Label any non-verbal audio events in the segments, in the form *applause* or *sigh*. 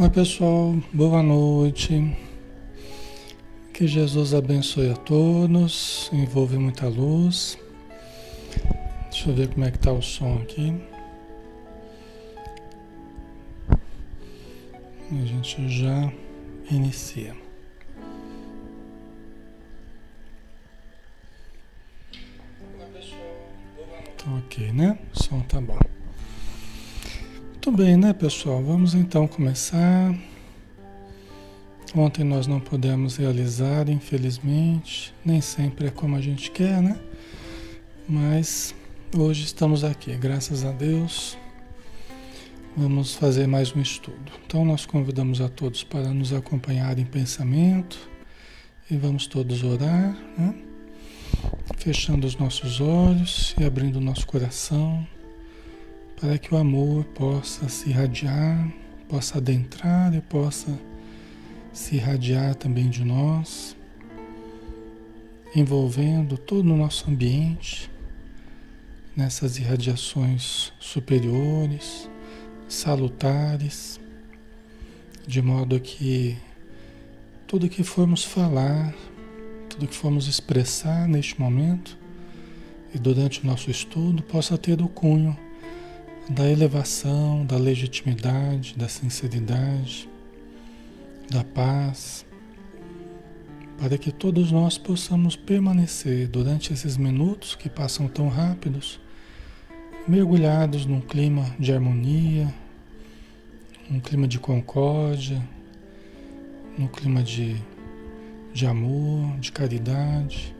Oi, pessoal, boa noite. Que Jesus abençoe a todos, envolve muita luz. Deixa eu ver como é que tá o som aqui. A gente já inicia. Tá ok, né? Bem, né, pessoal? Vamos então começar. Ontem nós não pudemos realizar, infelizmente. Nem sempre é como a gente quer, né? Mas hoje estamos aqui, graças a Deus. Vamos fazer mais um estudo. Então nós convidamos a todos para nos acompanhar em pensamento e vamos todos orar, né? Fechando os nossos olhos e abrindo o nosso coração para que o amor possa se irradiar, possa adentrar e possa se irradiar também de nós, envolvendo todo o nosso ambiente nessas irradiações superiores, salutares, de modo que tudo que formos falar, tudo que formos expressar neste momento e durante o nosso estudo possa ter o cunho da elevação, da legitimidade, da sinceridade da paz, para que todos nós possamos permanecer durante esses minutos que passam tão rápidos, mergulhados num clima de harmonia, num clima de concórdia, num clima de, de amor, de caridade,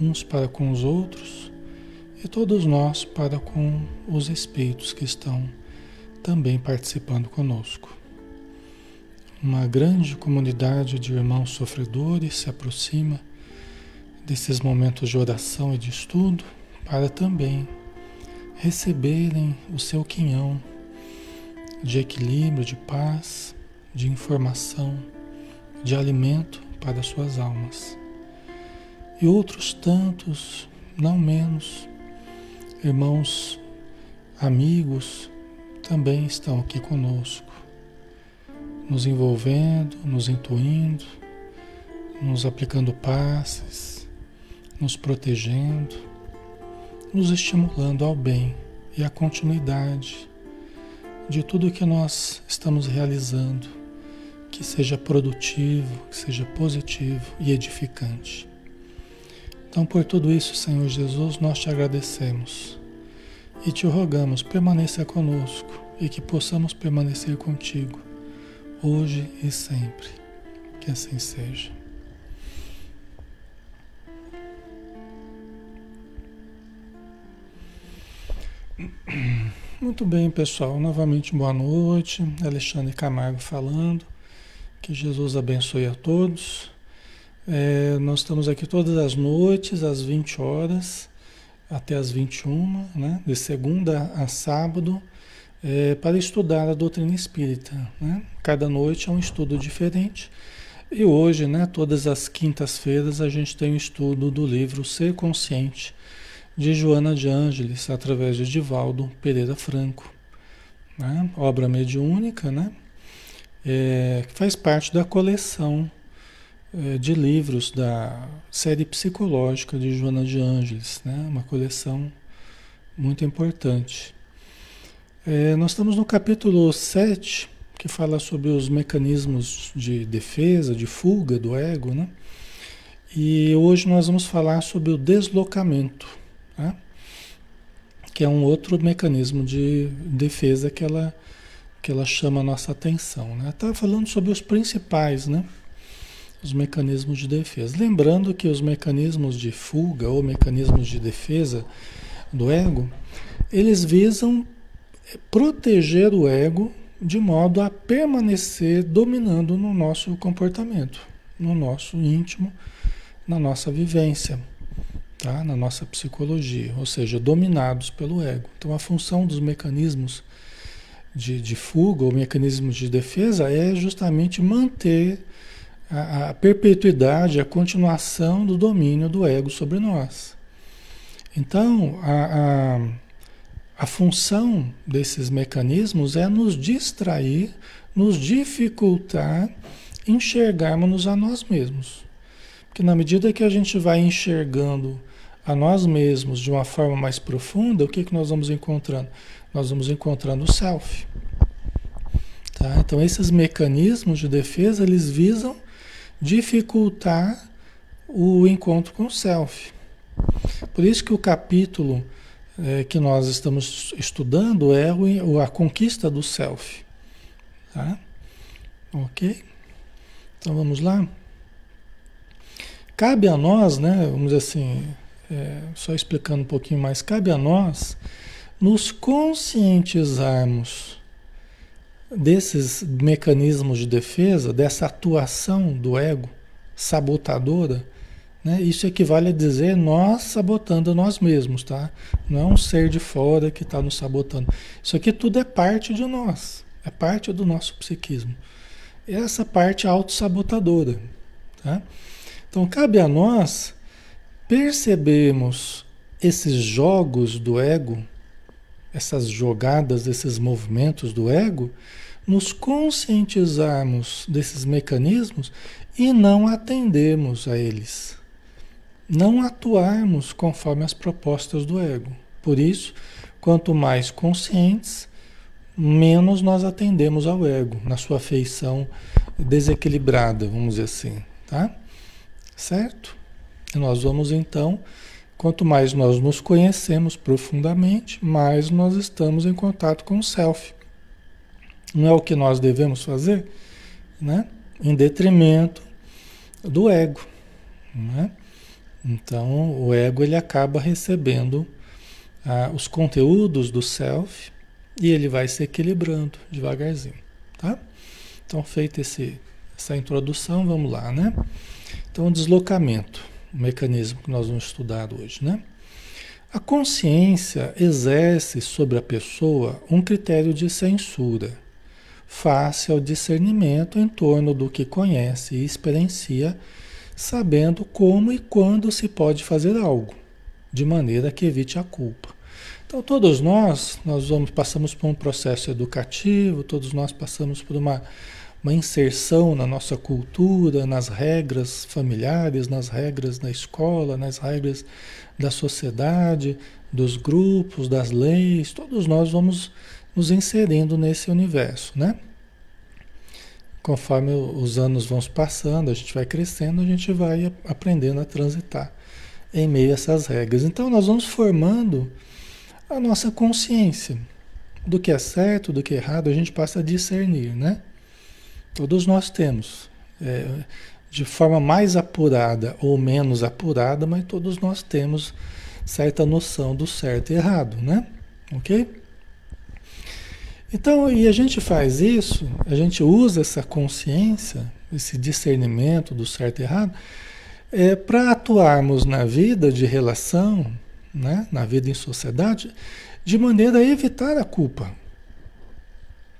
uns para com os outros e todos nós para com os espíritos que estão também participando conosco. Uma grande comunidade de irmãos sofredores se aproxima desses momentos de oração e de estudo para também receberem o seu quinhão de equilíbrio, de paz, de informação, de alimento para suas almas. E outros tantos, não menos, irmãos, amigos, também estão aqui conosco nos envolvendo, nos intuindo, nos aplicando passes, nos protegendo, nos estimulando ao bem e à continuidade de tudo que nós estamos realizando, que seja produtivo, que seja positivo e edificante. Então, por tudo isso, Senhor Jesus, nós te agradecemos e te rogamos, permaneça conosco e que possamos permanecer contigo hoje e sempre. Que assim seja. Muito bem, pessoal. Novamente, boa noite. Alexandre Camargo falando. Que Jesus abençoe a todos. É, nós estamos aqui todas as noites, às 20 horas até às 21, né? De segunda a sábado é, para estudar a doutrina espírita. Né? Cada noite é um estudo diferente. E hoje, né, todas as quintas-feiras, a gente tem o um estudo do livro Ser Consciente, de Joana de Ângeles, através de Divaldo Pereira Franco. Né? Obra mediúnica, né? É, que faz parte da coleção de livros da série psicológica de Joana de Ângeles, né? uma coleção muito importante. É, nós estamos no capítulo 7, que fala sobre os mecanismos de defesa, de fuga do ego, né? E hoje nós vamos falar sobre o deslocamento, né? que é um outro mecanismo de defesa que ela, que ela chama a nossa atenção. Né? Está falando sobre os principais, né? Os mecanismos de defesa. Lembrando que os mecanismos de fuga ou mecanismos de defesa do ego, eles visam proteger o ego de modo a permanecer dominando no nosso comportamento, no nosso íntimo, na nossa vivência, tá? na nossa psicologia, ou seja, dominados pelo ego. Então, a função dos mecanismos de, de fuga ou mecanismos de defesa é justamente manter a, a perpetuidade, a continuação do domínio do ego sobre nós. Então, a, a a função desses mecanismos é nos distrair nos dificultar enxergarmos a nós mesmos. Porque na medida que a gente vai enxergando a nós mesmos de uma forma mais profunda, o que, que nós vamos encontrando? Nós vamos encontrando o self. Tá? Então esses mecanismos de defesa, eles visam dificultar o encontro com o self. Por isso que o capítulo é, que nós estamos estudando é o, a conquista do self. Tá? Ok? Então vamos lá. Cabe a nós, né? Vamos dizer assim, é, só explicando um pouquinho mais, cabe a nós nos conscientizarmos desses mecanismos de defesa, dessa atuação do ego sabotadora, né? Isso equivale a dizer nós sabotando nós mesmos, tá? Não é um ser de fora que está nos sabotando. Isso aqui tudo é parte de nós, é parte do nosso psiquismo. Essa parte autossabotadora, tá? Então cabe a nós percebermos esses jogos do ego, essas jogadas, esses movimentos do ego, nos conscientizarmos desses mecanismos e não atendermos a eles não atuarmos conforme as propostas do ego. Por isso, quanto mais conscientes, menos nós atendemos ao ego, na sua feição desequilibrada, vamos dizer assim, tá? Certo? E nós vamos então, quanto mais nós nos conhecemos profundamente, mais nós estamos em contato com o self. Não é o que nós devemos fazer, né? Em detrimento do ego, né? Então, o ego ele acaba recebendo ah, os conteúdos do self e ele vai se equilibrando devagarzinho, tá? Então, feita essa introdução, vamos lá, né? Então, deslocamento, o mecanismo que nós vamos estudar hoje, né? A consciência exerce sobre a pessoa um critério de censura, face ao discernimento em torno do que conhece e experiencia sabendo como e quando se pode fazer algo, de maneira que evite a culpa. Então todos nós, nós vamos, passamos por um processo educativo, todos nós passamos por uma, uma inserção na nossa cultura, nas regras familiares, nas regras da escola, nas regras da sociedade, dos grupos, das leis, todos nós vamos nos inserindo nesse universo, né? conforme os anos vão passando, a gente vai crescendo, a gente vai aprendendo a transitar em meio a essas regras. Então nós vamos formando a nossa consciência do que é certo, do que é errado, a gente passa a discernir, né? Todos nós temos, é, de forma mais apurada ou menos apurada, mas todos nós temos certa noção do certo e errado, né? Ok? Então, e a gente faz isso, a gente usa essa consciência, esse discernimento do certo e errado, é, para atuarmos na vida de relação, né, na vida em sociedade, de maneira a evitar a culpa.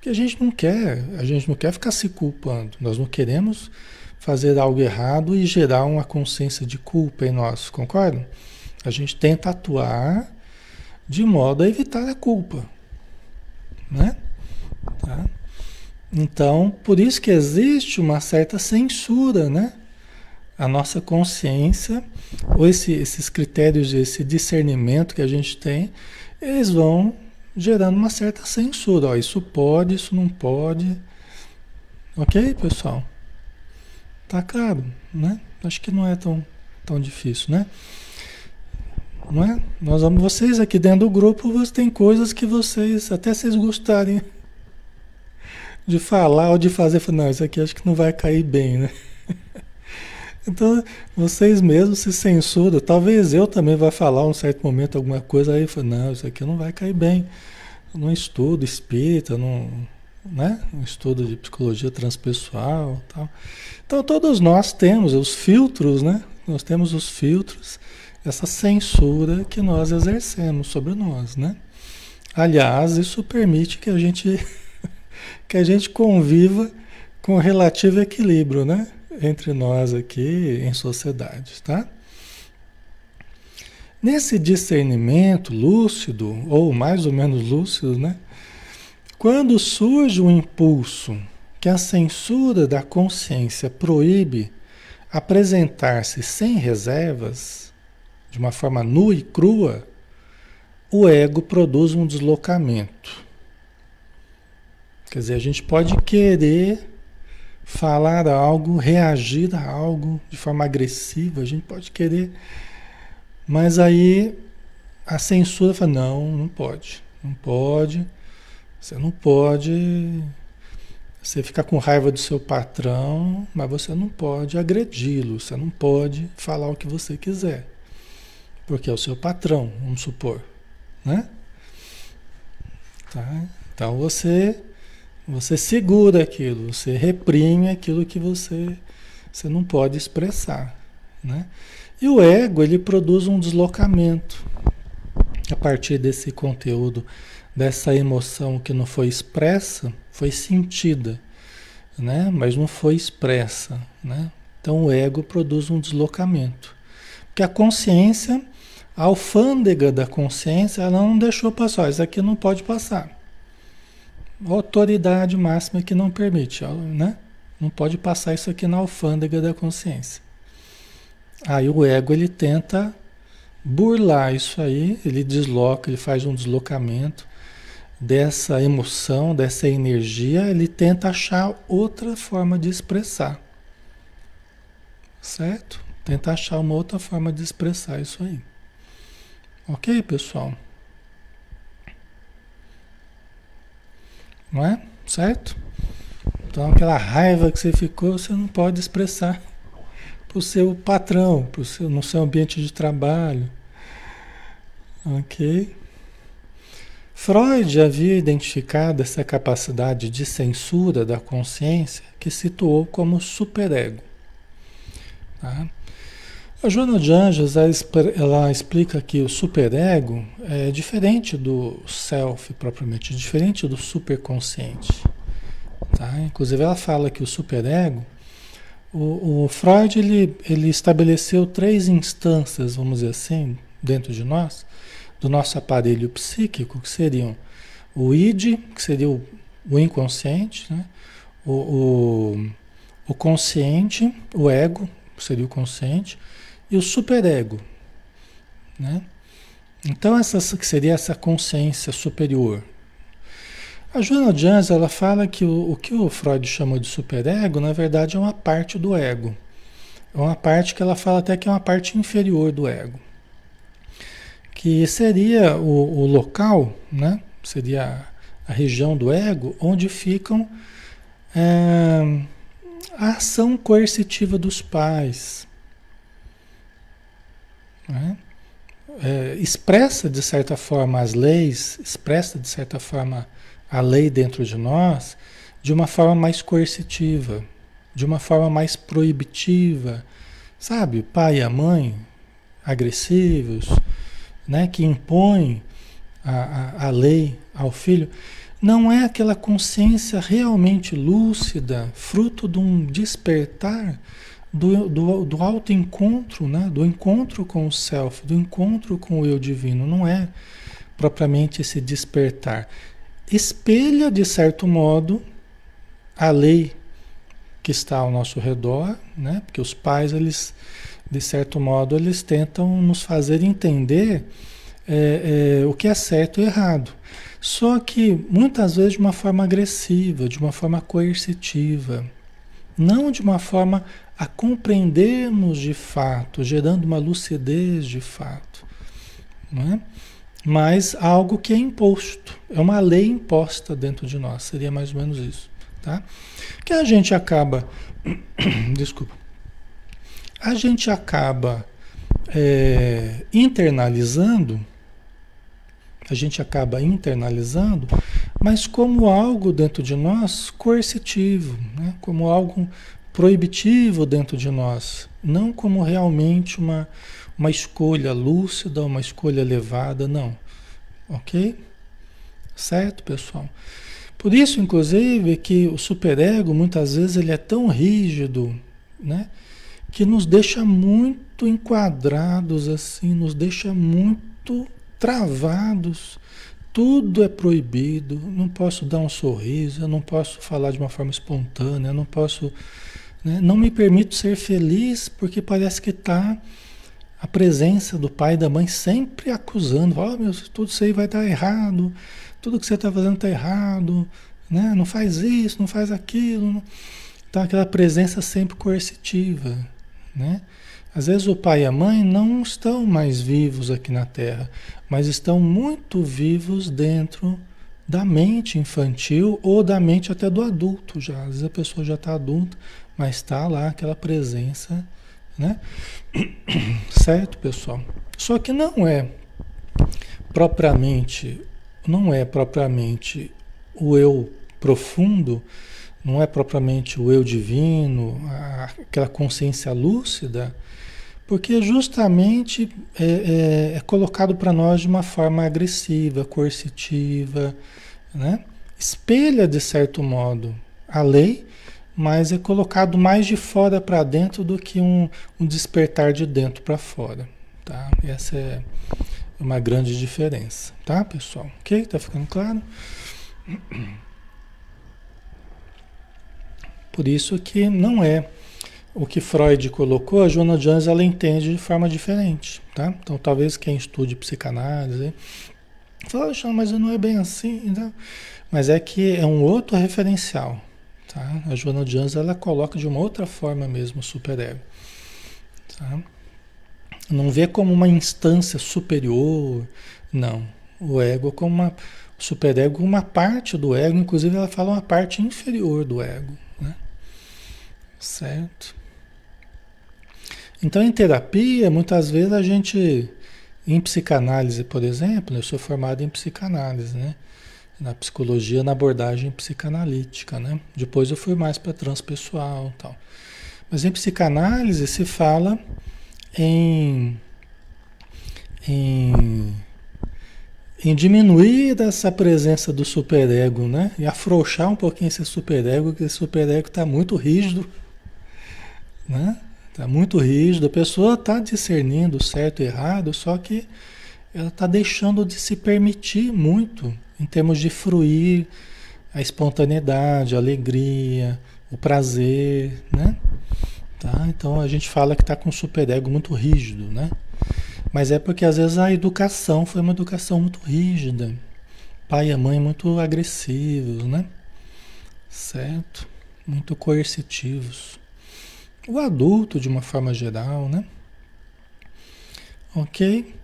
Que a gente não quer, a gente não quer ficar se culpando. Nós não queremos fazer algo errado e gerar uma consciência de culpa em nós, concordam? A gente tenta atuar de modo a evitar a culpa. Né? Tá? Então, por isso que existe uma certa censura, né? A nossa consciência, ou esse, esses critérios, esse discernimento que a gente tem, eles vão gerando uma certa censura. Ó, isso pode, isso não pode. Ok, pessoal? Tá claro, né? Acho que não é tão, tão difícil, né? Não é? Nós vamos, vocês aqui dentro do grupo, tem coisas que vocês, até vocês gostarem *laughs* de falar ou de fazer, não, isso aqui acho que não vai cair bem, né? Então, vocês mesmos se censuram. Talvez eu também vá falar um certo momento alguma coisa aí, não, isso aqui não vai cair bem. Num estudo espírita, num, né? estudo de psicologia transpessoal tal. Então, todos nós temos os filtros, né? Nós temos os filtros essa censura que nós exercemos sobre nós, né? Aliás, isso permite que a gente *laughs* que a gente conviva com relativo equilíbrio, né? Entre nós aqui em sociedade, tá? Nesse discernimento lúcido, ou mais ou menos lúcido, né? Quando surge um impulso que a censura da consciência proíbe apresentar-se sem reservas, de uma forma nua e crua, o ego produz um deslocamento. Quer dizer, a gente pode querer falar algo, reagir a algo de forma agressiva, a gente pode querer, mas aí a censura fala: não, não pode, não pode, você não pode. Você fica com raiva do seu patrão, mas você não pode agredi-lo, você não pode falar o que você quiser, porque é o seu patrão, vamos supor, né? Tá? Então você você segura aquilo, você reprime aquilo que você, você não pode expressar. Né? E o ego, ele produz um deslocamento a partir desse conteúdo, dessa emoção que não foi expressa, foi sentida, né? mas não foi expressa. Né? Então o ego produz um deslocamento. Porque a consciência, a alfândega da consciência, ela não deixou passar, isso aqui não pode passar autoridade máxima que não permite, né? Não pode passar isso aqui na alfândega da consciência. Aí o ego ele tenta burlar isso aí, ele desloca, ele faz um deslocamento dessa emoção, dessa energia, ele tenta achar outra forma de expressar. Certo? Tenta achar uma outra forma de expressar isso aí. Ok, pessoal? Não é? Certo? Então aquela raiva que você ficou, você não pode expressar para o seu patrão, pro seu, no seu ambiente de trabalho. Ok? Freud havia identificado essa capacidade de censura da consciência que situou como superego. Tá? A Joana de Anjos ela explica que o superego é diferente do self propriamente, diferente do superconsciente. Tá? Inclusive ela fala que o superego, o, o Freud ele, ele estabeleceu três instâncias, vamos dizer assim, dentro de nós, do nosso aparelho psíquico, que seriam o id, que seria o, o inconsciente, né? o, o, o consciente, o ego, que seria o consciente, e o superego. Né? Então, essa que seria essa consciência superior. A Joana Jans ela fala que o, o que o Freud chamou de superego, na verdade, é uma parte do ego. É uma parte que ela fala até que é uma parte inferior do ego. Que seria o, o local, né? seria a, a região do ego, onde ficam é, a ação coercitiva dos pais, né? É, expressa de certa forma as leis, expressa de certa forma a lei dentro de nós de uma forma mais coercitiva, de uma forma mais proibitiva, sabe? O pai e a mãe agressivos, né? que impõem a, a, a lei ao filho, não é aquela consciência realmente lúcida, fruto de um despertar do, do, do autoencontro, né? do encontro com o self, do encontro com o eu divino. Não é propriamente esse despertar. Espelha, de certo modo, a lei que está ao nosso redor, né? porque os pais, eles, de certo modo, eles tentam nos fazer entender é, é, o que é certo e errado. Só que muitas vezes de uma forma agressiva, de uma forma coercitiva, não de uma forma a compreendermos de fato, gerando uma lucidez de fato. Não é? Mas algo que é imposto, é uma lei imposta dentro de nós, seria mais ou menos isso. Tá? Que a gente acaba, *coughs* desculpa, a gente acaba é, internalizando, a gente acaba internalizando, mas como algo dentro de nós coercitivo, né? como algo proibitivo dentro de nós, não como realmente uma, uma escolha lúcida, uma escolha elevada, não. Ok? Certo, pessoal? Por isso, inclusive, que o superego, muitas vezes, ele é tão rígido, né? Que nos deixa muito enquadrados, assim, nos deixa muito travados, tudo é proibido, não posso dar um sorriso, eu não posso falar de uma forma espontânea, eu não posso. Né? Não me permito ser feliz porque parece que está a presença do pai e da mãe sempre acusando: oh, meu, tudo isso aí vai dar errado, tudo que você está fazendo está errado, né? não faz isso, não faz aquilo. Então, aquela presença sempre coercitiva. Né? Às vezes o pai e a mãe não estão mais vivos aqui na Terra, mas estão muito vivos dentro da mente infantil ou da mente até do adulto já. Às vezes a pessoa já está adulta, mas está lá aquela presença, né? *clears throat* Certo, pessoal? Só que não é propriamente, não é propriamente o eu profundo, não é propriamente o eu divino, aquela consciência lúcida porque justamente é, é, é colocado para nós de uma forma agressiva, coercitiva, né? espelha de certo modo a lei, mas é colocado mais de fora para dentro do que um, um despertar de dentro para fora. Tá? Essa é uma grande diferença, tá, pessoal? Ok? Tá ficando claro? Por isso que não é o que Freud colocou, a Joana Jones ela entende de forma diferente, tá? Então talvez quem estude psicanálise fala, mas não é bem assim, né? mas é que é um outro referencial, tá? A Joana Jones ela coloca de uma outra forma mesmo o superego, tá? Não vê como uma instância superior, não. O ego como uma o superego uma parte do ego, inclusive ela fala uma parte inferior do ego, né? Certo? Então, em terapia, muitas vezes a gente, em psicanálise, por exemplo, eu sou formado em psicanálise, né? Na psicologia, na abordagem psicanalítica, né? Depois eu fui mais para transpessoal tal. Mas em psicanálise se fala em, em, em diminuir essa presença do superego, né? E afrouxar um pouquinho esse superego, porque esse superego está muito rígido, né? Está muito rígido, a pessoa está discernindo certo e errado, só que ela está deixando de se permitir muito em termos de fruir a espontaneidade, a alegria, o prazer, né? Tá? Então a gente fala que está com o superego muito rígido, né? Mas é porque às vezes a educação foi uma educação muito rígida. Pai e mãe muito agressivos, né? Certo? Muito coercitivos o adulto de uma forma geral, né? Ok?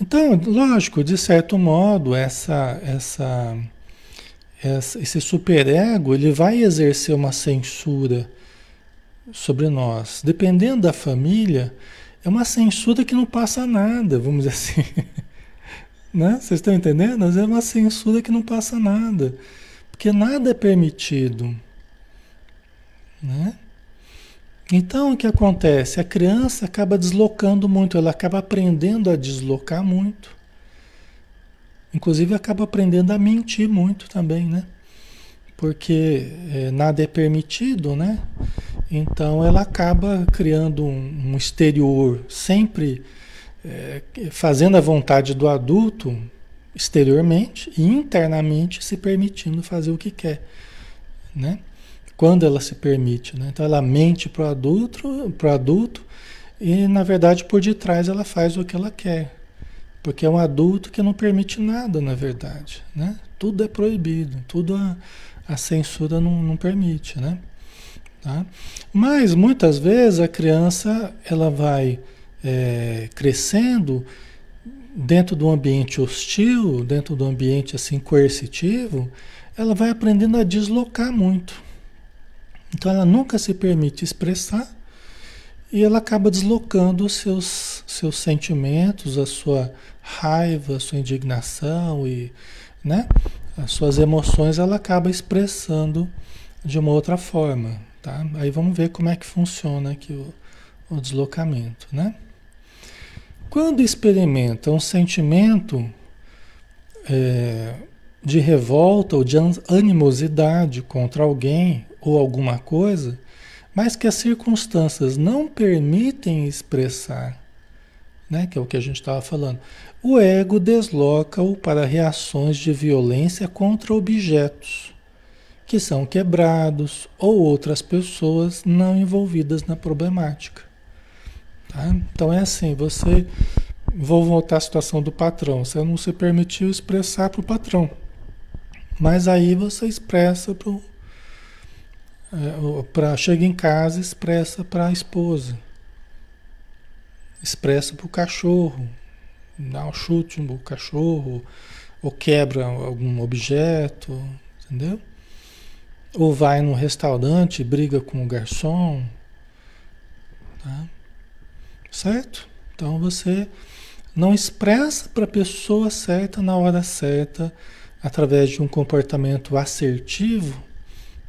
Então, lógico, de certo modo, essa, essa, essa, esse superego ele vai exercer uma censura sobre nós. Dependendo da família, é uma censura que não passa nada, vamos dizer assim. *laughs* né? Vocês estão entendendo? É uma censura que não passa nada. Porque nada é permitido. Né? Então o que acontece? A criança acaba deslocando muito, ela acaba aprendendo a deslocar muito. Inclusive acaba aprendendo a mentir muito também, né? Porque é, nada é permitido, né? Então ela acaba criando um, um exterior sempre é, fazendo a vontade do adulto exteriormente e internamente se permitindo fazer o que quer, né? Quando ela se permite. Né? Então ela mente para o adulto, pro adulto e na verdade por detrás ela faz o que ela quer. Porque é um adulto que não permite nada, na verdade. Né? Tudo é proibido, tudo a, a censura não, não permite. Né? Tá? Mas muitas vezes a criança ela vai é, crescendo dentro do ambiente hostil, dentro do ambiente assim coercitivo, ela vai aprendendo a deslocar muito. Então ela nunca se permite expressar e ela acaba deslocando os seus, seus sentimentos, a sua raiva, a sua indignação e né, as suas emoções, ela acaba expressando de uma outra forma. Tá? Aí vamos ver como é que funciona aqui o, o deslocamento. Né? Quando experimenta um sentimento é, de revolta ou de animosidade contra alguém ou alguma coisa, mas que as circunstâncias não permitem expressar né? Que é o que a gente estava falando. O ego desloca-o para reações de violência contra objetos que são quebrados ou outras pessoas não envolvidas na problemática. Tá? Então é assim, você vou voltar à situação do patrão. Você não se permitiu expressar para o patrão, mas aí você expressa para é, para chega em casa expressa para a esposa, expressa para o cachorro, dá um chute no cachorro ou quebra algum objeto, entendeu? Ou vai num restaurante, briga com o garçom. Tá? Certo? Então você não expressa para a pessoa certa na hora certa, através de um comportamento assertivo,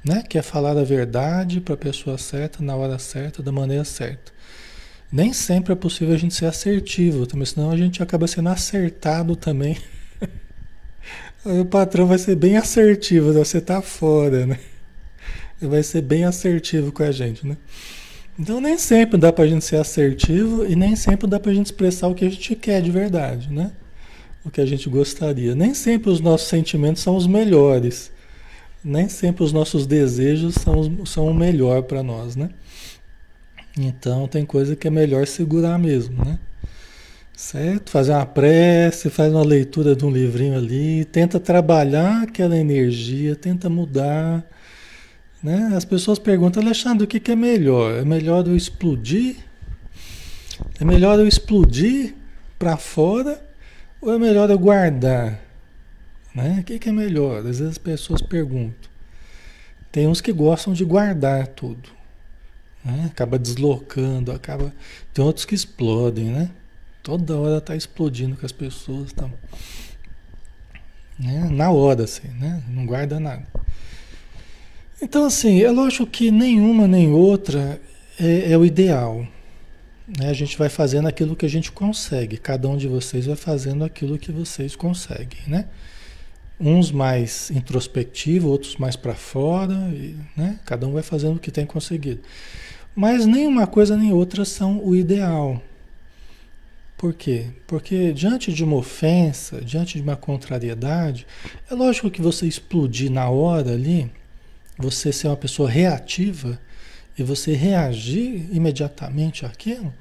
né? que é falar a verdade para a pessoa certa, na hora certa, da maneira certa. Nem sempre é possível a gente ser assertivo, também, senão a gente acaba sendo acertado também. *laughs* O patrão vai ser bem assertivo, você tá fora, né? vai ser bem assertivo com a gente, né? Então nem sempre dá para a gente ser assertivo e nem sempre dá para a gente expressar o que a gente quer de verdade, né? O que a gente gostaria. Nem sempre os nossos sentimentos são os melhores. Nem sempre os nossos desejos são, são o melhor para nós, né? Então tem coisa que é melhor segurar mesmo, né? Certo? Fazer uma prece, faz uma leitura de um livrinho ali, tenta trabalhar aquela energia, tenta mudar né? As pessoas perguntam, Alexandre, o que, que é melhor? É melhor eu explodir? É melhor eu explodir para fora ou é melhor eu guardar? Né? O que, que é melhor? Às vezes as pessoas perguntam. Tem uns que gostam de guardar tudo. Né? Acaba deslocando, acaba. Tem outros que explodem, né? Toda hora está explodindo com as pessoas. Tá... Né? Na hora, assim, né? Não guarda nada. Então, assim, é lógico que nenhuma nem outra é, é o ideal. Né? A gente vai fazendo aquilo que a gente consegue. Cada um de vocês vai fazendo aquilo que vocês conseguem, né? Uns mais introspectivo, outros mais para fora, e, né? Cada um vai fazendo o que tem conseguido. Mas nenhuma coisa nem outra são o ideal. Por quê? Porque diante de uma ofensa, diante de uma contrariedade, é lógico que você explodir na hora ali, você ser uma pessoa reativa e você reagir imediatamente àquilo,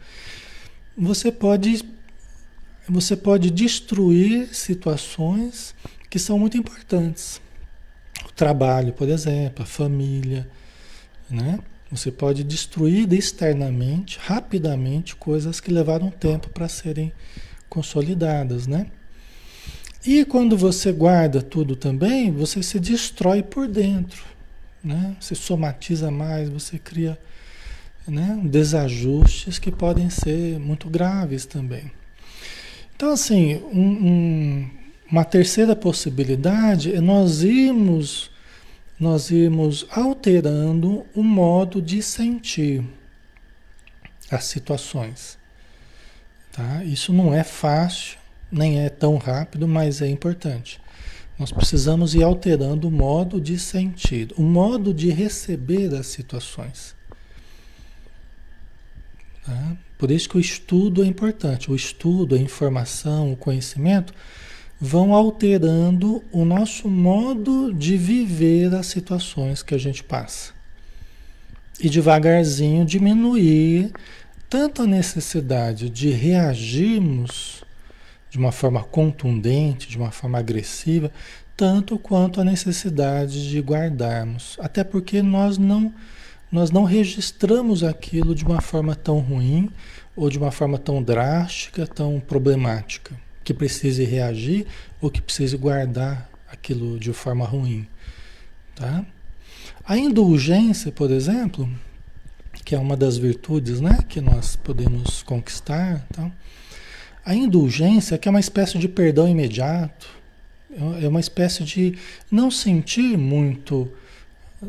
você pode você pode destruir situações que são muito importantes. O trabalho, por exemplo, a família, né? Você pode destruir externamente, rapidamente, coisas que levaram tempo para serem consolidadas, né? E quando você guarda tudo também, você se destrói por dentro né? Você somatiza mais, você cria né, desajustes que podem ser muito graves também. Então, assim, um, um, uma terceira possibilidade é nós irmos, nós irmos alterando o modo de sentir as situações. Tá? Isso não é fácil, nem é tão rápido, mas é importante. Nós precisamos ir alterando o modo de sentir, o modo de receber as situações. Tá? Por isso que o estudo é importante. O estudo, a informação, o conhecimento vão alterando o nosso modo de viver as situações que a gente passa. E devagarzinho diminuir tanto a necessidade de reagirmos de uma forma contundente, de uma forma agressiva, tanto quanto a necessidade de guardarmos. Até porque nós não nós não registramos aquilo de uma forma tão ruim ou de uma forma tão drástica, tão problemática, que precise reagir ou que precise guardar aquilo de forma ruim, tá? A indulgência, por exemplo, que é uma das virtudes, né, que nós podemos conquistar, tá? A indulgência, que é uma espécie de perdão imediato, é uma espécie de não sentir muito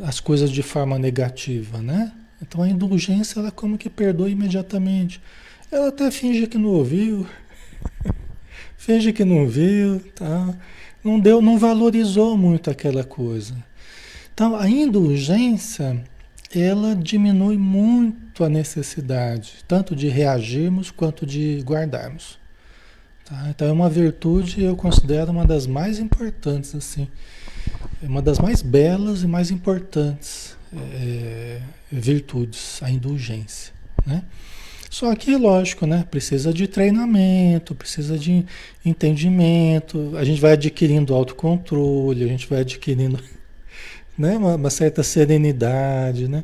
as coisas de forma negativa, né? Então a indulgência, ela como que perdoa imediatamente. Ela até finge que não ouviu, finge que não viu, tá? Não deu, não valorizou muito aquela coisa. Então a indulgência, ela diminui muito a necessidade, tanto de reagirmos quanto de guardarmos. Tá? Então é uma virtude, eu considero uma das mais importantes, assim, uma das mais belas e mais importantes é, virtudes, a indulgência. Né? Só que, lógico, né? Precisa de treinamento, precisa de entendimento. A gente vai adquirindo autocontrole, a gente vai adquirindo *laughs* né? uma, uma certa serenidade, né?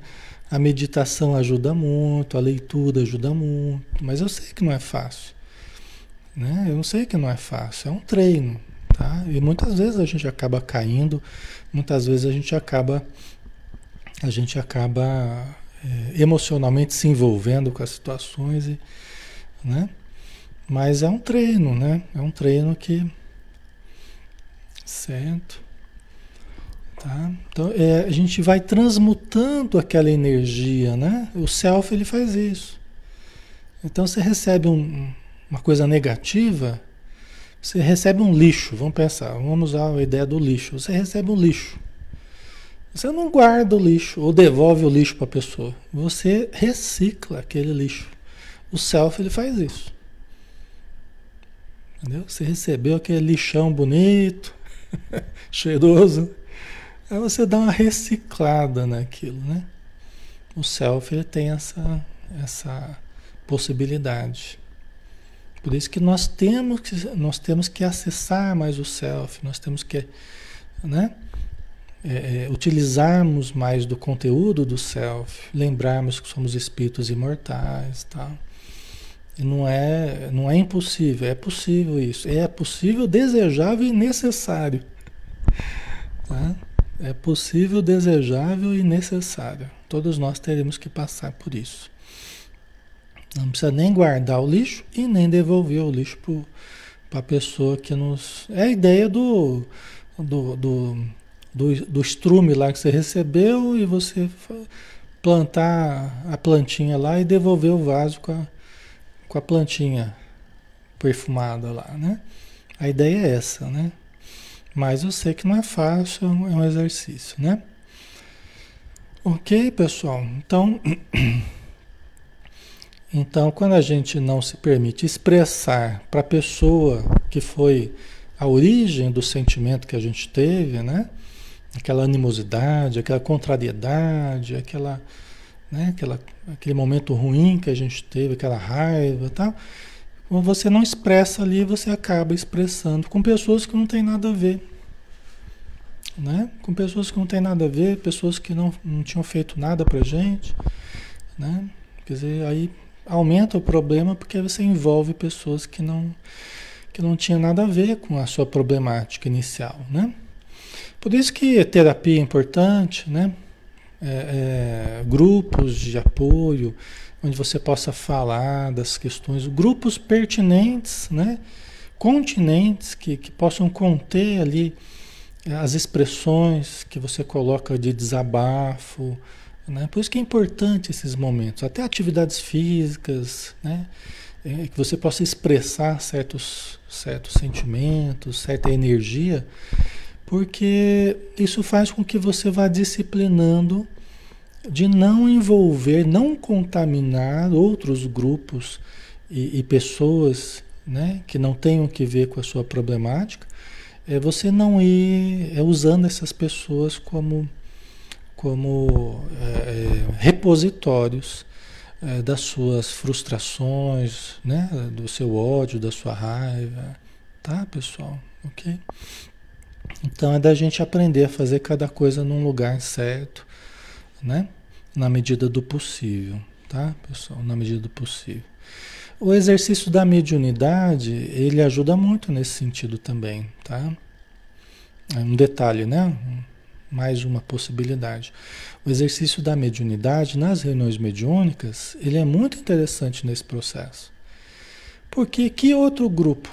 A meditação ajuda muito, a leitura ajuda muito, mas eu sei que não é fácil. Né? Eu sei que não é fácil, é um treino. Tá? E muitas vezes a gente acaba caindo, muitas vezes a gente acaba a gente acaba é, emocionalmente se envolvendo com as situações, e, né? Mas é um treino, né? É um treino que. Certo? Tá? Então é, a gente vai transmutando aquela energia, né? O self ele faz isso. Então você recebe um, uma coisa negativa, você recebe um lixo. Vamos pensar, vamos usar a ideia do lixo. Você recebe um lixo. Você não guarda o lixo ou devolve o lixo para a pessoa. Você recicla aquele lixo. O self ele faz isso. Entendeu? Você recebeu aquele lixão bonito, *laughs* cheiroso. Aí você dá uma reciclada naquilo, né? O self ele tem essa, essa possibilidade. Por isso que nós temos que, nós temos que acessar mais o self, nós temos que, né? É, é, utilizarmos mais do conteúdo do self, lembrarmos que somos espíritos imortais, tá? E não é, não é impossível, é possível isso. É possível, desejável e necessário. Tá? É possível, desejável e necessário. Todos nós teremos que passar por isso. Não precisa nem guardar o lixo e nem devolver o lixo para a pessoa que nos. É a ideia do, do, do do, do estrume lá que você recebeu e você plantar a plantinha lá e devolver o vaso com a, com a plantinha perfumada lá, né? A ideia é essa, né? Mas eu sei que não é fácil, é um é exercício, né? Ok, pessoal? Então, *clears throat* então quando a gente não se permite expressar para a pessoa que foi a origem do sentimento que a gente teve, né? Aquela animosidade, aquela contrariedade, aquela, né, aquela, aquele momento ruim que a gente teve, aquela raiva e tal. Você não expressa ali, você acaba expressando com pessoas que não tem nada a ver. Né? Com pessoas que não tem nada a ver, pessoas que não, não tinham feito nada pra gente. Né? Quer dizer, aí aumenta o problema porque você envolve pessoas que não, que não tinham nada a ver com a sua problemática inicial. Né? Por isso que terapia é importante, né? É, é, grupos de apoio, onde você possa falar das questões, grupos pertinentes, né? continentes que, que possam conter ali é, as expressões que você coloca de desabafo. Né? Por isso que é importante esses momentos, até atividades físicas, né? É, que você possa expressar certos, certos sentimentos, certa energia porque isso faz com que você vá disciplinando de não envolver, não contaminar outros grupos e, e pessoas né, que não tenham que ver com a sua problemática, é você não ir é, usando essas pessoas como, como é, é repositórios é, das suas frustrações, né, do seu ódio, da sua raiva, tá, pessoal? Ok? Então é da gente aprender a fazer cada coisa num lugar certo, né? Na medida do possível, tá, pessoal? Na medida do possível. O exercício da mediunidade, ele ajuda muito nesse sentido também, tá? É um detalhe, né? Mais uma possibilidade. O exercício da mediunidade nas reuniões mediúnicas, ele é muito interessante nesse processo. Porque que outro grupo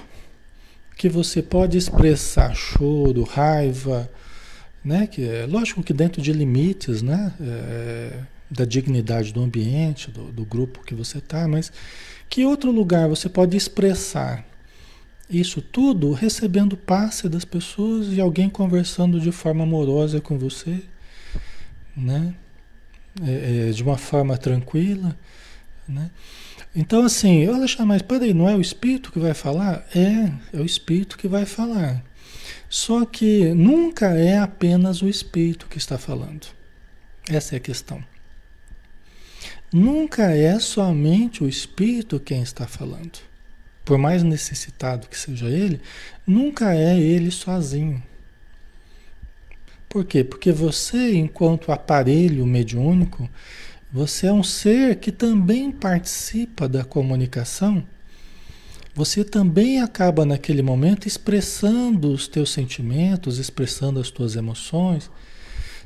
que você pode expressar choro, raiva, né? Que é lógico que dentro de limites, né? É, da dignidade do ambiente, do, do grupo que você está, mas que outro lugar você pode expressar isso tudo recebendo passe das pessoas e alguém conversando de forma amorosa com você, né? é, é, de uma forma tranquila, né? Então, assim, eu achar, mas peraí, não é o espírito que vai falar? É, é o espírito que vai falar. Só que nunca é apenas o espírito que está falando. Essa é a questão. Nunca é somente o espírito quem está falando. Por mais necessitado que seja ele, nunca é ele sozinho. Por quê? Porque você, enquanto aparelho mediúnico, você é um ser que também participa da comunicação. Você também acaba naquele momento expressando os teus sentimentos, expressando as tuas emoções.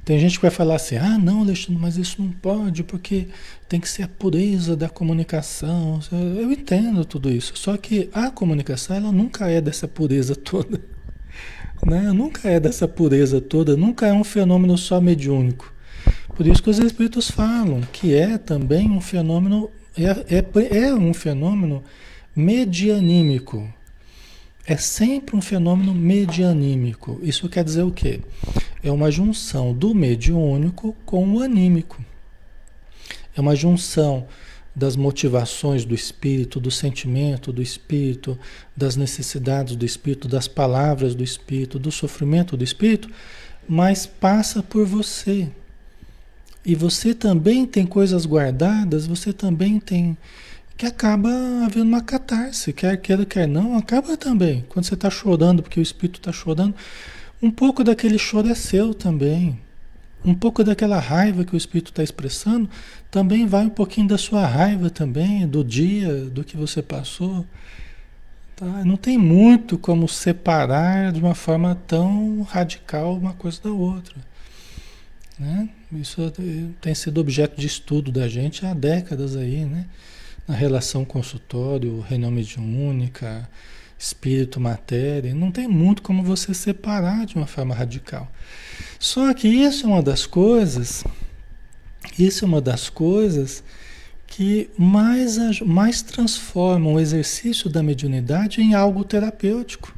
Tem gente que vai falar assim: ah, não, Alexandre, mas isso não pode, porque tem que ser a pureza da comunicação. Eu entendo tudo isso, só que a comunicação ela nunca é dessa pureza toda. *laughs* Né? Nunca é dessa pureza toda, nunca é um fenômeno só mediúnico. Por isso que os espíritos falam que é também um fenômeno, é, é, é um fenômeno medianímico. É sempre um fenômeno medianímico. Isso quer dizer o quê? É uma junção do mediúnico com o anímico. É uma junção das motivações do espírito, do sentimento do espírito, das necessidades do espírito, das palavras do espírito, do sofrimento do espírito, mas passa por você. E você também tem coisas guardadas, você também tem. que acaba havendo uma catarse, quer queira, quer não, acaba também. Quando você está chorando porque o espírito está chorando, um pouco daquele choro é seu também. Um pouco daquela raiva que o espírito está expressando, também vai um pouquinho da sua raiva também, do dia, do que você passou. Tá? Não tem muito como separar de uma forma tão radical uma coisa da outra. Né? Isso tem sido objeto de estudo da gente há décadas aí, né? Na relação consultório, reunião mediúnica, espírito, matéria. Não tem muito como você separar de uma forma radical. Só que isso é uma das coisas, isso é uma das coisas que mais, mais transformam o exercício da mediunidade em algo terapêutico.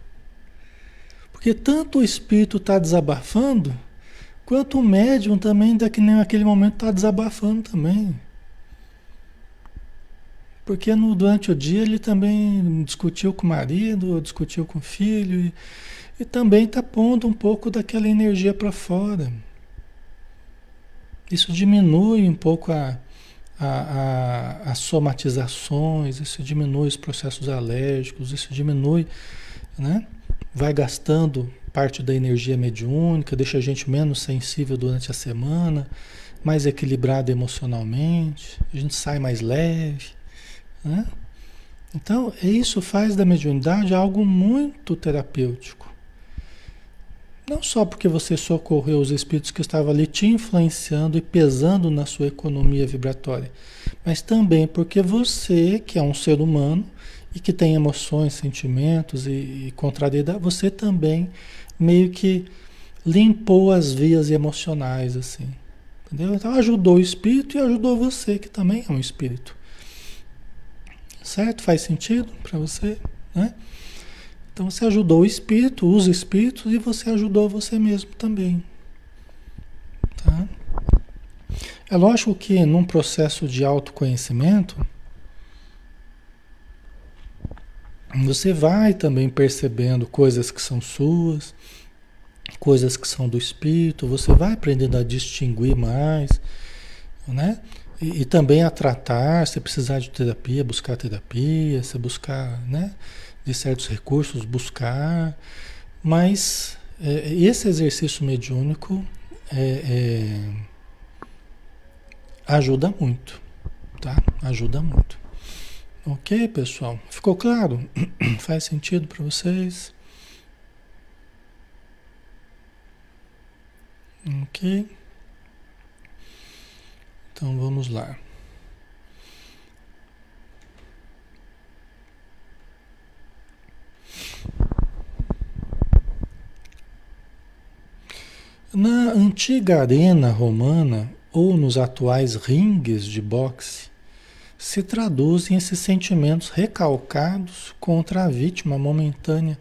Porque tanto o espírito está desabafando, Quanto o médium também, daqui nem naquele momento, está desabafando também. Porque no, durante o dia ele também discutiu com o marido, discutiu com o filho, e, e também está pondo um pouco daquela energia para fora. Isso diminui um pouco a, a, a, as somatizações, isso diminui os processos alérgicos, isso diminui, né? vai gastando parte da energia mediúnica, deixa a gente menos sensível durante a semana, mais equilibrado emocionalmente, a gente sai mais leve. Né? Então, isso faz da mediunidade algo muito terapêutico. Não só porque você socorreu os espíritos que estavam ali te influenciando e pesando na sua economia vibratória, mas também porque você, que é um ser humano e que tem emoções, sentimentos e, e contrariedade, você também meio que limpou as vias emocionais, assim. Entendeu? Então ajudou o espírito e ajudou você, que também é um espírito. Certo? Faz sentido para você? Né? Então você ajudou o espírito, os espíritos, e você ajudou você mesmo também. Tá? É lógico que num processo de autoconhecimento, você vai também percebendo coisas que são suas, coisas que são do espírito, você vai aprendendo a distinguir mais, né? E, e, também a tratar, se precisar de terapia, buscar terapia, se buscar, né? De certos recursos, buscar. Mas é, esse exercício mediúnico é, é, ajuda muito, tá? Ajuda muito. Ok, pessoal? Ficou claro? *clears throat* Faz sentido para vocês? Ok. Então vamos lá. Na antiga arena romana ou nos atuais ringues de boxe, se traduzem esses sentimentos recalcados contra a vítima momentânea,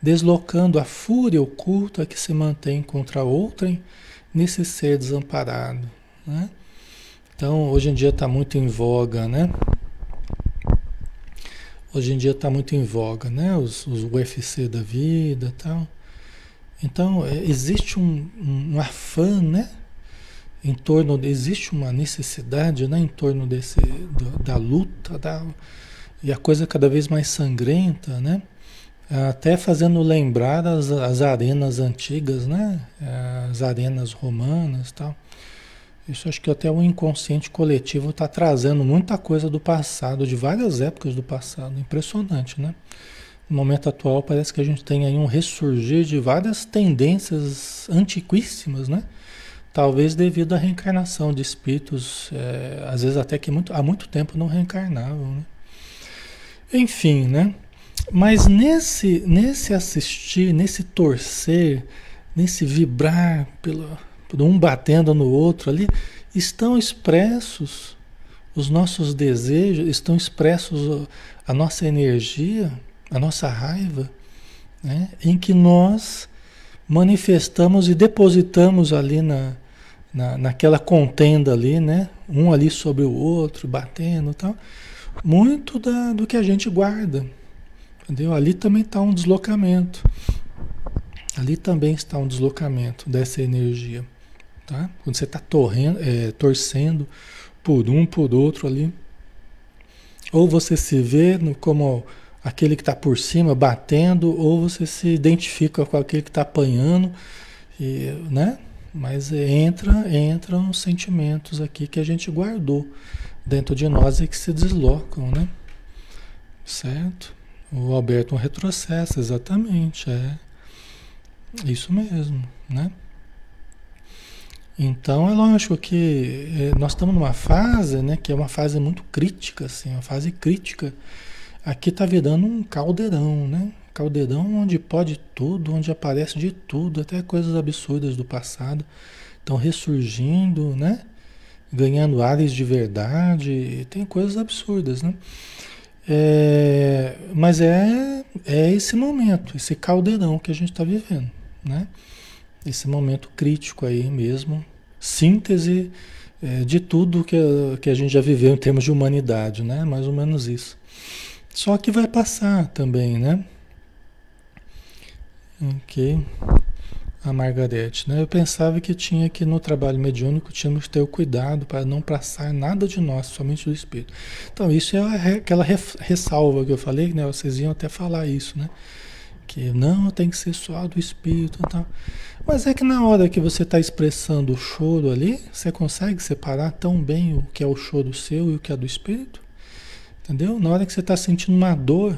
deslocando a fúria oculta que se mantém contra outrem nesse ser desamparado. Né? Então, hoje em dia está muito em voga, né? Hoje em dia está muito em voga, né? Os, os UFC da vida tal. Então, é, existe um, um, afã, né? Em torno, existe uma necessidade, né? Em torno desse, do, da luta, da, e a coisa cada vez mais sangrenta, né? Até fazendo lembrar as, as arenas antigas, né? As arenas romanas tal. Isso acho que até o inconsciente coletivo está trazendo muita coisa do passado, de várias épocas do passado. Impressionante, né? No momento atual parece que a gente tem aí um ressurgir de várias tendências antiquíssimas, né? Talvez devido à reencarnação de espíritos, é, às vezes até que muito, há muito tempo não reencarnavam, né? Enfim, né? Mas nesse, nesse assistir, nesse torcer, nesse vibrar pela, um batendo no outro ali, estão expressos os nossos desejos, estão expressos a nossa energia, a nossa raiva, né? em que nós manifestamos e depositamos ali na, na, naquela contenda ali, né? um ali sobre o outro, batendo e tal, muito da, do que a gente guarda. Entendeu? Ali também está um deslocamento. Ali também está um deslocamento dessa energia. Tá? Quando você está é, torcendo por um, por outro ali. Ou você se vê no, como aquele que está por cima batendo, ou você se identifica com aquele que está apanhando, e, né? Mas entra, entram sentimentos aqui que a gente guardou dentro de nós e que se deslocam, né? Certo? O Alberto um retrocesso, exatamente, é isso mesmo, né? Então é lógico que é, nós estamos numa fase, né, que é uma fase muito crítica, assim, uma fase crítica. Aqui está virando um caldeirão, né? Caldeirão onde pode tudo, onde aparece de tudo, até coisas absurdas do passado estão ressurgindo, né? Ganhando áreas de verdade, tem coisas absurdas, né? É, mas é, é esse momento, esse caldeirão que a gente está vivendo, né? esse momento crítico aí mesmo, síntese é, de tudo que a, que a gente já viveu em termos de humanidade, né? Mais ou menos isso. Só que vai passar também, né? Ok. A Margarete, né? Eu pensava que tinha que no trabalho mediúnico tínhamos que ter o cuidado para não passar nada de nós, somente do espírito. Então, isso é aquela ressalva que eu falei, né? Vocês iam até falar isso, né? Que não tem que ser só do espírito e tal. Mas é que na hora que você está expressando o choro ali, você consegue separar tão bem o que é o choro seu e o que é do espírito? Entendeu? Na hora que você está sentindo uma dor,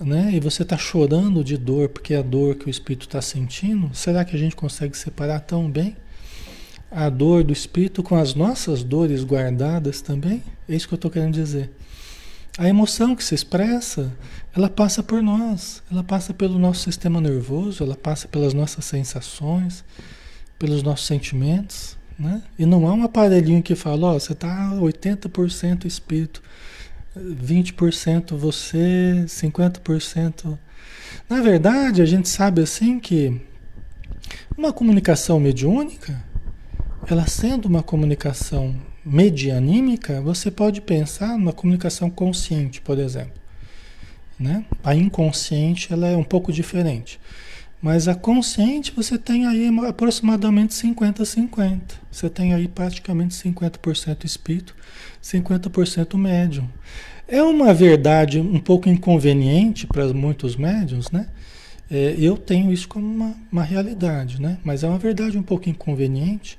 né? E você está chorando de dor porque é a dor que o espírito está sentindo, será que a gente consegue separar tão bem a dor do espírito com as nossas dores guardadas também? É isso que eu estou querendo dizer. A emoção que se expressa, ela passa por nós, ela passa pelo nosso sistema nervoso, ela passa pelas nossas sensações, pelos nossos sentimentos, né? E não há um aparelhinho que fala, ó, oh, você está 80% espírito, 20% você, 50%. Na verdade, a gente sabe assim que uma comunicação mediúnica, ela sendo uma comunicação medianímica, você pode pensar na comunicação consciente, por exemplo. Né? A inconsciente ela é um pouco diferente. Mas a consciente você tem aí aproximadamente 50-50. Você tem aí praticamente 50% espírito, 50% médium. É uma verdade um pouco inconveniente para muitos médiums, né? É, eu tenho isso como uma, uma realidade, né? Mas é uma verdade um pouco inconveniente,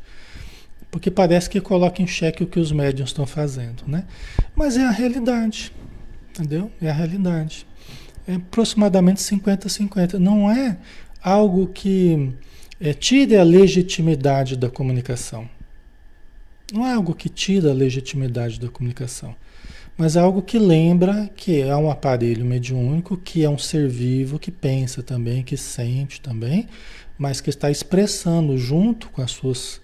porque parece que coloca em xeque o que os médiums estão fazendo, né? Mas é a realidade, entendeu? É a realidade. É aproximadamente 50-50. Não é algo que é, tire a legitimidade da comunicação. Não é algo que tira a legitimidade da comunicação, mas é algo que lembra que é um aparelho mediúnico, que é um ser vivo, que pensa também, que sente também, mas que está expressando junto com as suas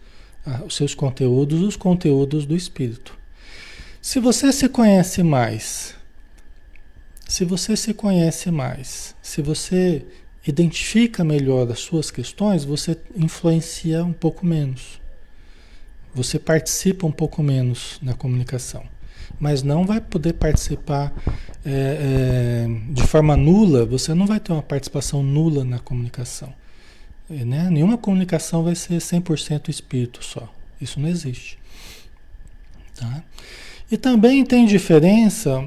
os seus conteúdos, os conteúdos do espírito. Se você se conhece mais, se você se conhece mais, se você identifica melhor as suas questões, você influencia um pouco menos. Você participa um pouco menos na comunicação, mas não vai poder participar é, é, de forma nula. Você não vai ter uma participação nula na comunicação. É, né? Nenhuma comunicação vai ser 100% espírito só. Isso não existe. Tá? E também tem diferença,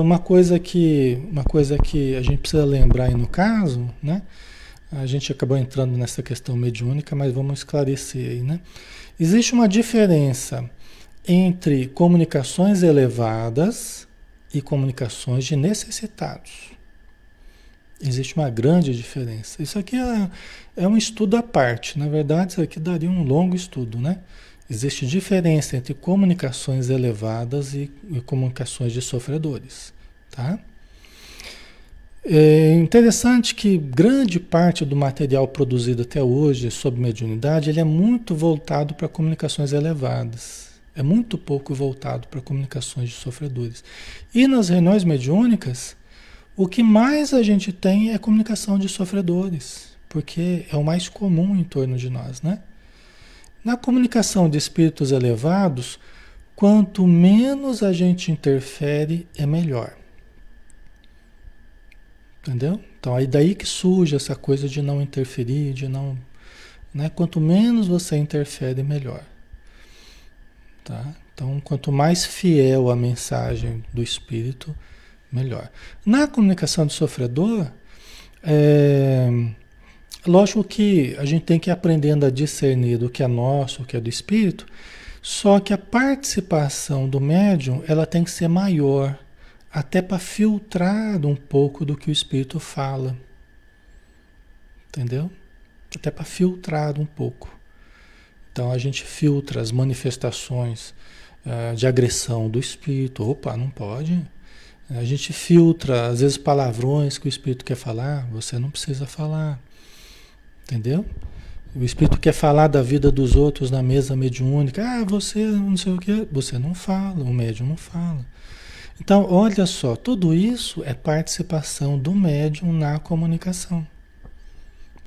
uma coisa que, uma coisa que a gente precisa lembrar aí no caso, né? A gente acabou entrando nessa questão mediúnica, mas vamos esclarecer aí, né? Existe uma diferença entre comunicações elevadas e comunicações de necessitados. Existe uma grande diferença. Isso aqui é, é um estudo à parte. Na verdade, isso aqui daria um longo estudo, né? Existe diferença entre comunicações elevadas e, e comunicações de sofredores, tá? É interessante que grande parte do material produzido até hoje sobre mediunidade ele é muito voltado para comunicações elevadas. É muito pouco voltado para comunicações de sofredores. E nas reuniões mediúnicas, o que mais a gente tem é comunicação de sofredores, porque é o mais comum em torno de nós, né? Na comunicação de espíritos elevados, quanto menos a gente interfere, é melhor. Entendeu? Então aí daí que surge essa coisa de não interferir, de não. Né? Quanto menos você interfere, melhor. Tá? Então, quanto mais fiel a mensagem do espírito, melhor. Na comunicação do sofredor, é, lógico que a gente tem que ir aprendendo a discernir do que é nosso, o que é do espírito, só que a participação do médium ela tem que ser maior até para filtrar um pouco do que o espírito fala. Entendeu? Até para filtrar um pouco. Então a gente filtra as manifestações uh, de agressão do espírito. Opa, não pode. A gente filtra, às vezes, palavrões que o espírito quer falar, você não precisa falar. Entendeu? O espírito quer falar da vida dos outros na mesa mediúnica. Ah, você não sei o que. Você não fala, o médium não fala. Então, olha só, tudo isso é participação do médium na comunicação.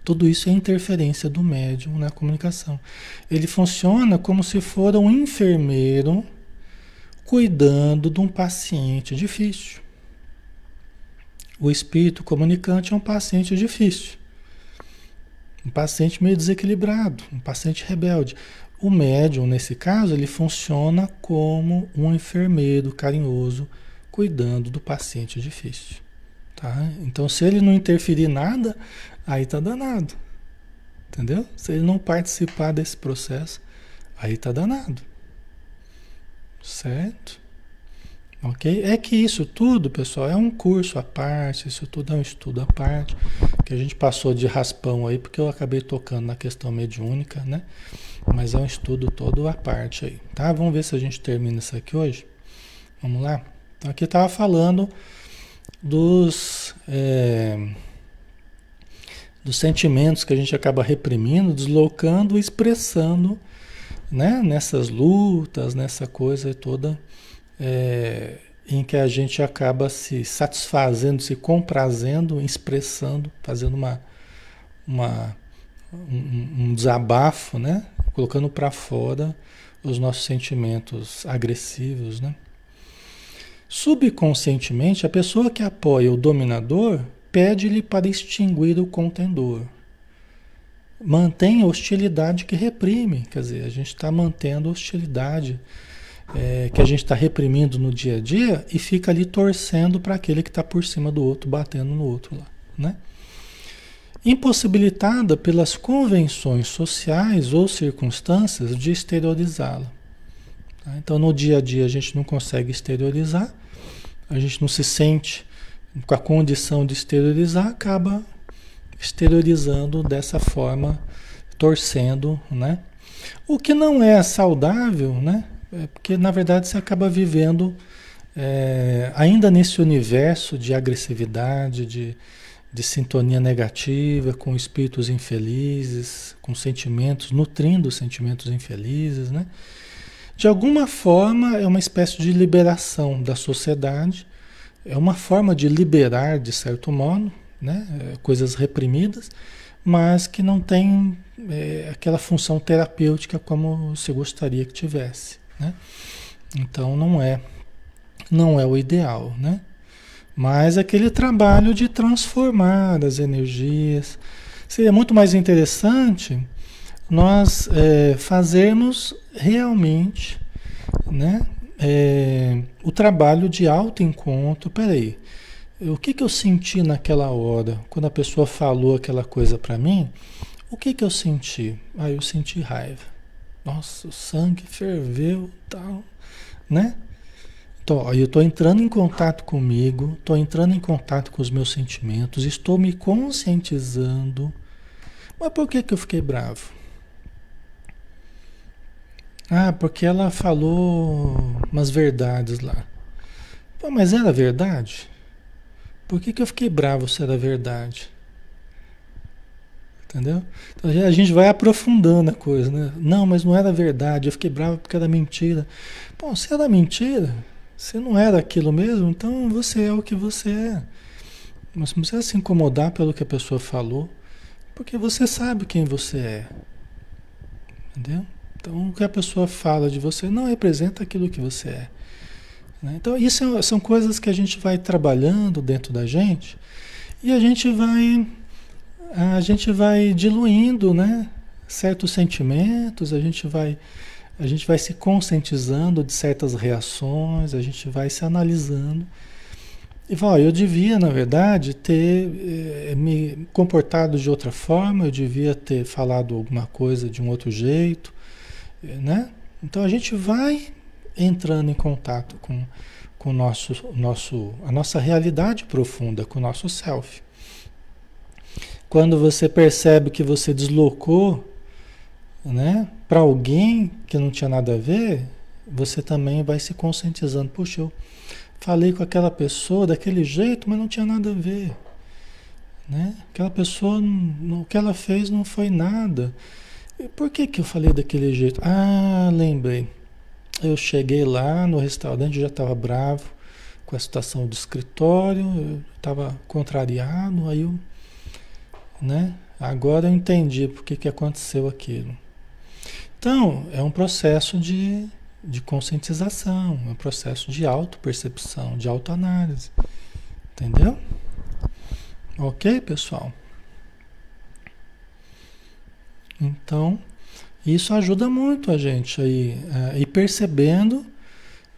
Tudo isso é interferência do médium na comunicação. Ele funciona como se for um enfermeiro cuidando de um paciente difícil. O espírito comunicante é um paciente difícil. Um paciente meio desequilibrado, um paciente rebelde. O médium, nesse caso, ele funciona como um enfermeiro carinhoso, cuidando do paciente difícil. Tá? Então, se ele não interferir nada, aí tá danado. Entendeu? Se ele não participar desse processo, aí tá danado. Certo? Ok? É que isso tudo, pessoal, é um curso à parte, isso tudo é um estudo à parte, que a gente passou de raspão aí, porque eu acabei tocando na questão mediúnica, né? Mas é um estudo todo à parte aí, tá? Vamos ver se a gente termina isso aqui hoje. Vamos lá? Então aqui estava falando dos, é, dos sentimentos que a gente acaba reprimindo, deslocando, expressando, né? Nessas lutas, nessa coisa toda, é, em que a gente acaba se satisfazendo, se comprazendo, expressando, fazendo uma, uma um, um desabafo, né? colocando para fora os nossos sentimentos agressivos, né? Subconscientemente, a pessoa que apoia o dominador pede-lhe para extinguir o contendor. Mantém a hostilidade que reprime, quer dizer, a gente está mantendo a hostilidade é, que a gente está reprimindo no dia a dia e fica ali torcendo para aquele que está por cima do outro, batendo no outro lá, né? impossibilitada pelas convenções sociais ou circunstâncias de exteriorizá-la. Tá? Então, no dia a dia, a gente não consegue exteriorizar, a gente não se sente com a condição de exteriorizar, acaba exteriorizando dessa forma, torcendo, né? O que não é saudável, né? É porque, na verdade, você acaba vivendo é, ainda nesse universo de agressividade, de, de sintonia negativa, com espíritos infelizes, com sentimentos, nutrindo sentimentos infelizes, né? De alguma forma é uma espécie de liberação da sociedade, é uma forma de liberar, de certo modo, né? É, coisas reprimidas, mas que não tem é, aquela função terapêutica como você gostaria que tivesse, né? Então não é, não é o ideal, né? Mas aquele trabalho de transformar as energias seria muito mais interessante nós é, fazermos realmente, né? É, o trabalho de autoencontro. Peraí, o que, que eu senti naquela hora, quando a pessoa falou aquela coisa para mim? O que, que eu senti? Ah, eu senti raiva. Nossa, o sangue ferveu, tal, né? Então, eu estou entrando em contato comigo, estou entrando em contato com os meus sentimentos, estou me conscientizando. Mas por que, que eu fiquei bravo? Ah, porque ela falou umas verdades lá. Pô, mas era verdade? Por que, que eu fiquei bravo se era verdade? Entendeu? Então a gente vai aprofundando a coisa, né? Não, mas não era verdade, eu fiquei bravo porque era mentira. Bom, se era mentira, se não era aquilo mesmo, então você é o que você é. Mas não precisa se incomodar pelo que a pessoa falou, porque você sabe quem você é. Entendeu? Então, o que a pessoa fala de você não representa aquilo que você é. Né? Então, isso é, são coisas que a gente vai trabalhando dentro da gente e a gente vai a gente vai diluindo, né? Certos sentimentos, a gente vai a gente vai se conscientizando de certas reações, a gente vai se analisando. E vai, eu devia, na verdade, ter eh, me comportado de outra forma, eu devia ter falado alguma coisa de um outro jeito, né? Então a gente vai entrando em contato com, com nosso, nosso, a nossa realidade profunda, com o nosso self. Quando você percebe que você deslocou né, para alguém que não tinha nada a ver, você também vai se conscientizando. Puxa, eu falei com aquela pessoa daquele jeito, mas não tinha nada a ver. Né? Aquela pessoa, o que ela fez não foi nada. Por que, que eu falei daquele jeito? Ah, lembrei. Eu cheguei lá no restaurante, já estava bravo com a situação do escritório, estava contrariado, aí eu, né? Agora eu entendi por que, aconteceu aquilo. Então, é um processo de, de conscientização, é um processo de autopercepção, de autoanálise. Entendeu? Ok, pessoal? Então, isso ajuda muito a gente aí, a ir percebendo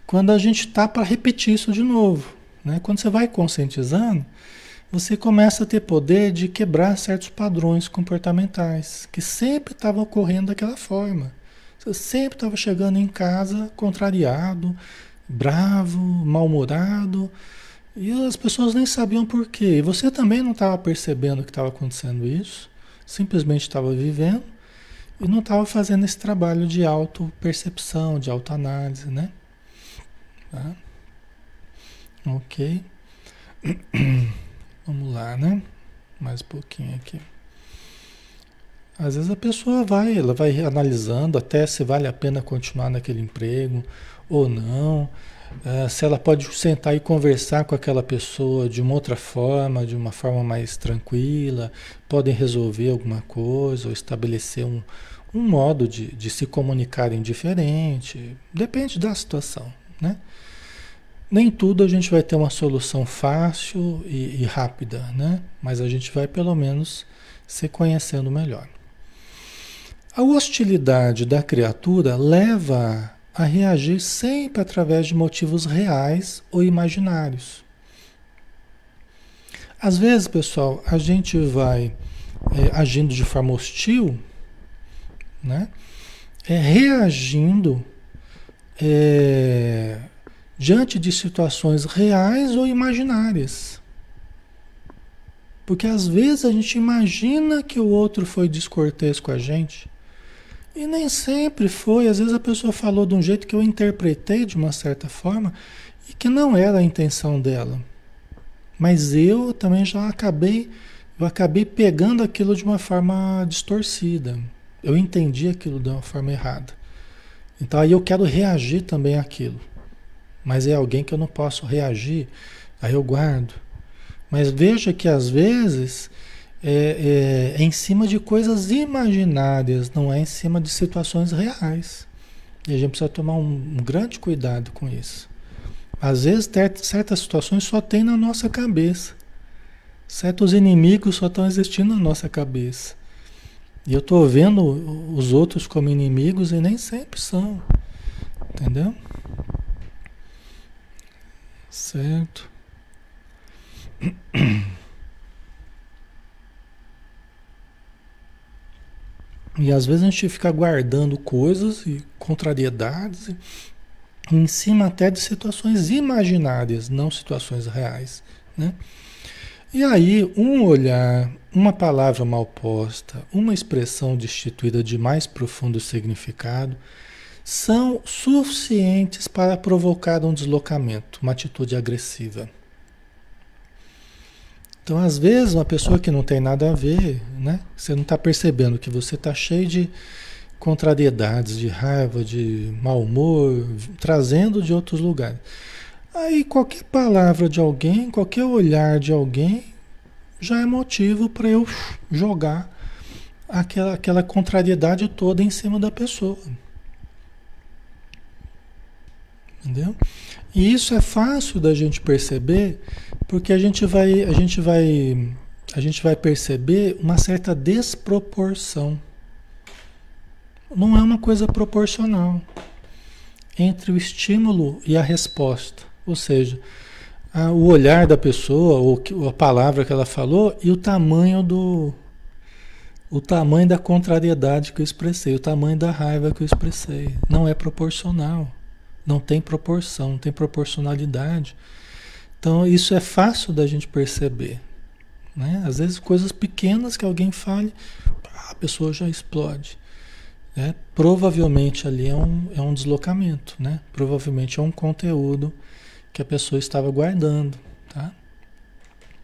quando a gente está para repetir isso de novo. Né? Quando você vai conscientizando, você começa a ter poder de quebrar certos padrões comportamentais que sempre estavam ocorrendo daquela forma. Você sempre estava chegando em casa contrariado, bravo, mal-humorado, e as pessoas nem sabiam por quê. E você também não estava percebendo que estava acontecendo isso simplesmente estava vivendo e não estava fazendo esse trabalho de auto-percepção, de autoanálise, né? Tá? Ok. *clears throat* Vamos lá, né? Mais um pouquinho aqui. Às vezes a pessoa vai, ela vai analisando até se vale a pena continuar naquele emprego ou não. Uh, se ela pode sentar e conversar com aquela pessoa de uma outra forma, de uma forma mais tranquila, podem resolver alguma coisa ou estabelecer um, um modo de, de se comunicarem diferente. Depende da situação, né? Nem tudo a gente vai ter uma solução fácil e, e rápida, né? Mas a gente vai pelo menos se conhecendo melhor. A hostilidade da criatura leva a reagir sempre através de motivos reais ou imaginários. Às vezes, pessoal, a gente vai é, agindo de forma hostil, né? É, reagindo é, diante de situações reais ou imaginárias. Porque às vezes a gente imagina que o outro foi descortês com a gente e nem sempre foi, às vezes a pessoa falou de um jeito que eu interpretei de uma certa forma e que não era a intenção dela. Mas eu também já acabei, eu acabei pegando aquilo de uma forma distorcida. Eu entendi aquilo de uma forma errada. Então aí eu quero reagir também àquilo. Mas é alguém que eu não posso reagir, aí eu guardo. Mas veja que às vezes é, é, é em cima de coisas imaginárias, não é em cima de situações reais. E a gente precisa tomar um, um grande cuidado com isso. Às vezes, certas situações só tem na nossa cabeça. Certos inimigos só estão existindo na nossa cabeça. E eu estou vendo os outros como inimigos e nem sempre são. Entendeu? Certo. E às vezes a gente fica guardando coisas e contrariedades em cima até de situações imaginárias, não situações reais, né? E aí, um olhar, uma palavra mal posta, uma expressão destituída de mais profundo significado, são suficientes para provocar um deslocamento, uma atitude agressiva. Então, às vezes, uma pessoa que não tem nada a ver, né? Você não está percebendo que você está cheio de contrariedades, de raiva, de mau humor, trazendo de outros lugares. Aí qualquer palavra de alguém, qualquer olhar de alguém, já é motivo para eu jogar aquela, aquela contrariedade toda em cima da pessoa. Entendeu? E isso é fácil da gente perceber, porque a gente vai, a gente vai, a gente vai perceber uma certa desproporção. Não é uma coisa proporcional entre o estímulo e a resposta. Ou seja, a, o olhar da pessoa, ou a palavra que ela falou, e o tamanho do. O tamanho da contrariedade que eu expressei, o tamanho da raiva que eu expressei. Não é proporcional. Não tem proporção, não tem proporcionalidade. Então, isso é fácil da gente perceber. Né? Às vezes, coisas pequenas que alguém fale, a pessoa já explode. Né? Provavelmente ali é um, é um deslocamento, né? provavelmente é um conteúdo que a pessoa estava guardando, tá?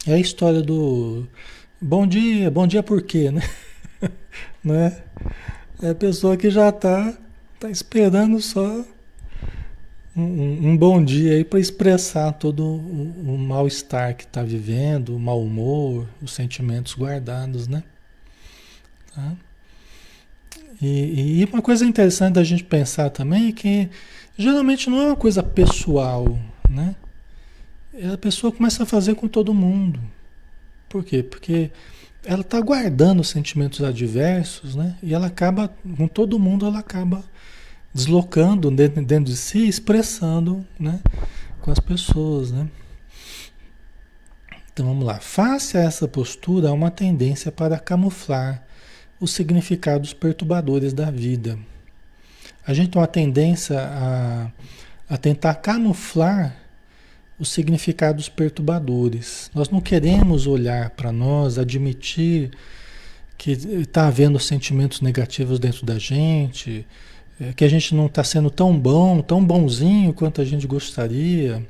É a história do bom dia, bom dia por quê, né? *laughs* né? É a pessoa que já está tá esperando só um, um bom dia aí para expressar todo o, o mal-estar que está vivendo, o mau humor, os sentimentos guardados, né? Tá? E, e uma coisa interessante da gente pensar também é que geralmente não é uma coisa pessoal, né? A pessoa começa a fazer com todo mundo. Por quê? Porque ela está guardando sentimentos adversos, né? E ela acaba, com todo mundo, ela acaba deslocando dentro, dentro de si, expressando, né? Com as pessoas, né? Então vamos lá. Face a essa postura, há uma tendência para camuflar os significados perturbadores da vida. A gente tem uma tendência a a tentar camuflar os significados perturbadores. Nós não queremos olhar para nós, admitir que está havendo sentimentos negativos dentro da gente, é, que a gente não está sendo tão bom, tão bonzinho quanto a gente gostaria.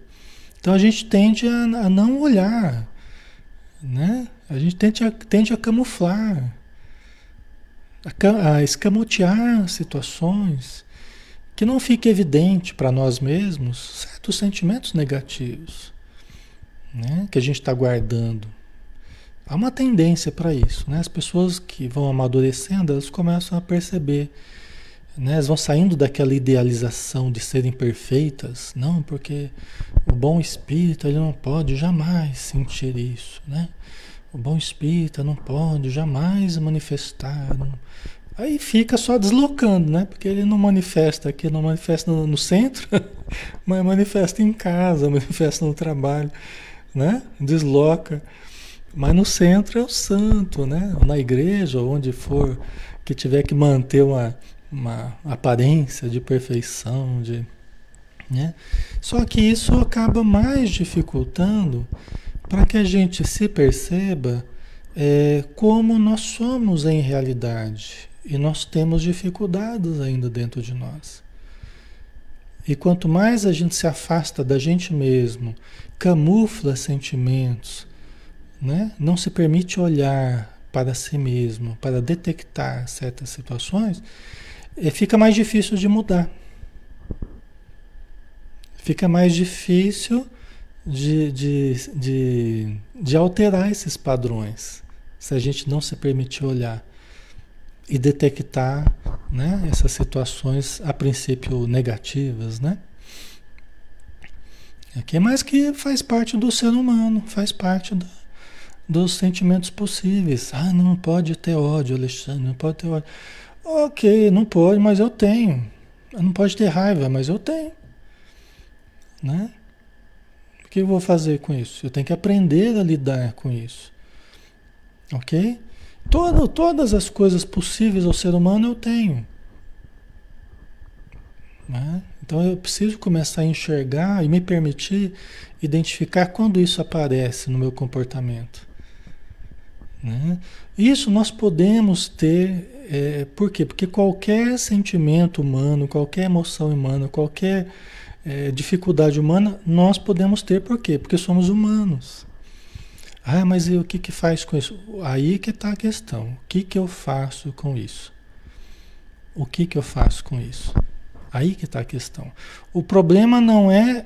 Então a gente tende a, a não olhar, né? A gente tende a, tende a camuflar, a, a escamotear situações que não fique evidente para nós mesmos certos sentimentos negativos né, que a gente está guardando. Há uma tendência para isso. Né? As pessoas que vão amadurecendo, elas começam a perceber. Né? Elas vão saindo daquela idealização de serem perfeitas. Não, porque o bom espírito ele não pode jamais sentir isso. Né? O bom espírito não pode jamais manifestar. Não, Aí fica só deslocando, né? Porque ele não manifesta aqui, não manifesta no, no centro, *laughs* mas manifesta em casa, *laughs* manifesta no trabalho, né? Desloca. Mas no centro é o santo, né? Na igreja, onde for que tiver que manter uma, uma aparência de perfeição, de, né? Só que isso acaba mais dificultando para que a gente se perceba é, como nós somos em realidade e nós temos dificuldades ainda dentro de nós. E quanto mais a gente se afasta da gente mesmo, camufla sentimentos, né? não se permite olhar para si mesmo, para detectar certas situações, fica mais difícil de mudar. Fica mais difícil de, de, de, de alterar esses padrões. se a gente não se permitir olhar e detectar né, essas situações a princípio negativas, né? Aqui é mais que faz parte do ser humano, faz parte do, dos sentimentos possíveis. Ah, não pode ter ódio, Alexandre, não pode ter ódio. Ok, não pode, mas eu tenho. Não pode ter raiva, mas eu tenho. Né? O que eu vou fazer com isso? Eu tenho que aprender a lidar com isso. Ok? Todo, todas as coisas possíveis ao ser humano eu tenho. Né? Então eu preciso começar a enxergar e me permitir identificar quando isso aparece no meu comportamento. Né? Isso nós podemos ter, é, por quê? Porque qualquer sentimento humano, qualquer emoção humana, qualquer é, dificuldade humana, nós podemos ter, por quê? Porque somos humanos. Ah, mas o que, que faz com isso? Aí que está a questão. O que, que eu faço com isso? O que, que eu faço com isso? Aí que está a questão. O problema não é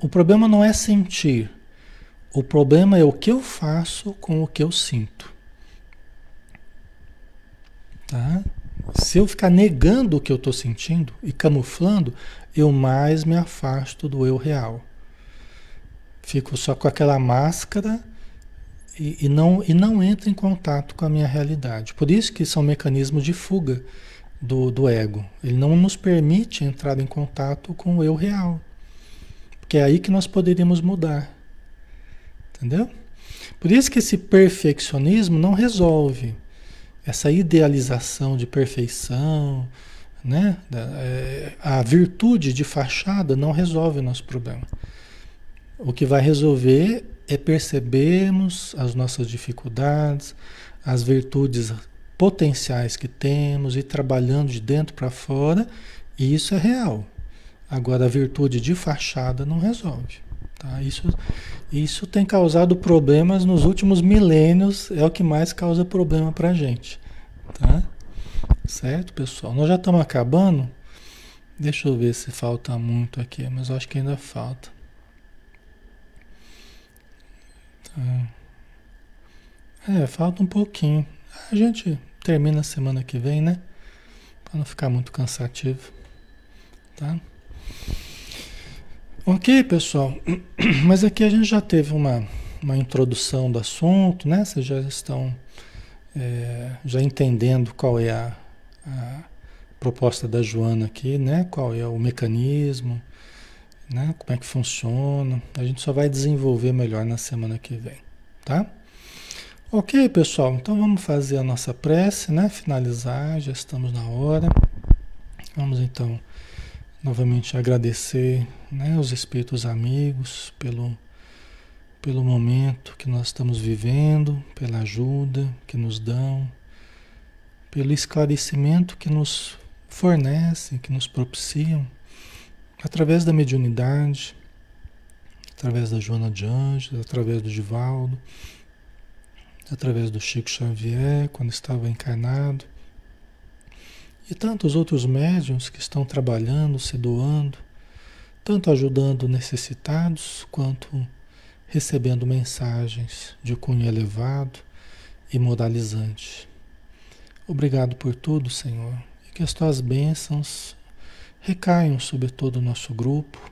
o problema não é sentir. O problema é o que eu faço com o que eu sinto. Tá? Se eu ficar negando o que eu estou sentindo e camuflando, eu mais me afasto do eu real. Fico só com aquela máscara e, e, não, e não entro em contato com a minha realidade. Por isso que são mecanismos de fuga do, do ego. Ele não nos permite entrar em contato com o eu real. Porque é aí que nós poderíamos mudar. Entendeu? Por isso que esse perfeccionismo não resolve. Essa idealização de perfeição, né? É, a virtude de fachada não resolve o nosso problema. O que vai resolver é percebermos as nossas dificuldades, as virtudes potenciais que temos e trabalhando de dentro para fora, e isso é real. Agora, a virtude de fachada não resolve. Tá? Isso, isso tem causado problemas nos últimos milênios, é o que mais causa problema para a gente. Tá? Certo, pessoal? Nós já estamos acabando. Deixa eu ver se falta muito aqui, mas eu acho que ainda falta. Tá. É, falta um pouquinho. A gente termina semana que vem, né? Para não ficar muito cansativo. Tá? Ok, pessoal. *clears throat* Mas aqui a gente já teve uma, uma introdução do assunto, né? Vocês já estão é, já entendendo qual é a, a proposta da Joana aqui, né? Qual é o mecanismo, né? Como é que funciona. A gente só vai desenvolver melhor na semana que vem, tá? Ok, pessoal, então vamos fazer a nossa prece, né? Finalizar, já estamos na hora. Vamos então novamente agradecer né, os espíritos amigos pelo, pelo momento que nós estamos vivendo, pela ajuda que nos dão, pelo esclarecimento que nos fornecem, que nos propiciam através da mediunidade, através da Joana de Anjos, através do Divaldo, através do Chico Xavier, quando estava encarnado, e tantos outros médiums que estão trabalhando, se doando, tanto ajudando necessitados, quanto recebendo mensagens de cunho elevado e moralizante. Obrigado por tudo, Senhor, e que as tuas bênçãos recaiam sobre todo o nosso grupo,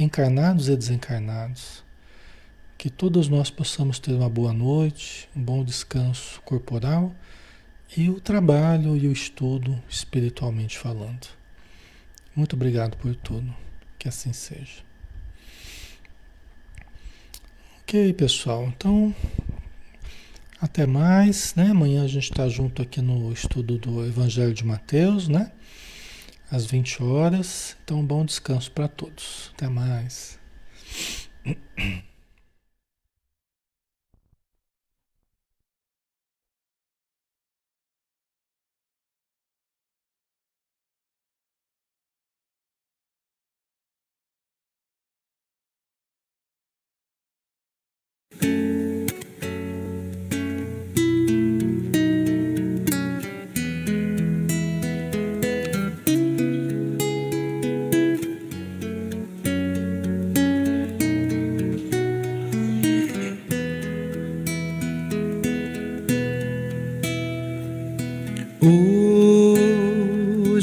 encarnados e desencarnados. Que todos nós possamos ter uma boa noite, um bom descanso corporal e o trabalho e o estudo espiritualmente falando. Muito obrigado por tudo. Que assim seja. Ok, pessoal. Então, até mais, né? Amanhã a gente está junto aqui no estudo do Evangelho de Mateus, né? às 20 horas. Então, bom descanso para todos. Até mais. *clears throat*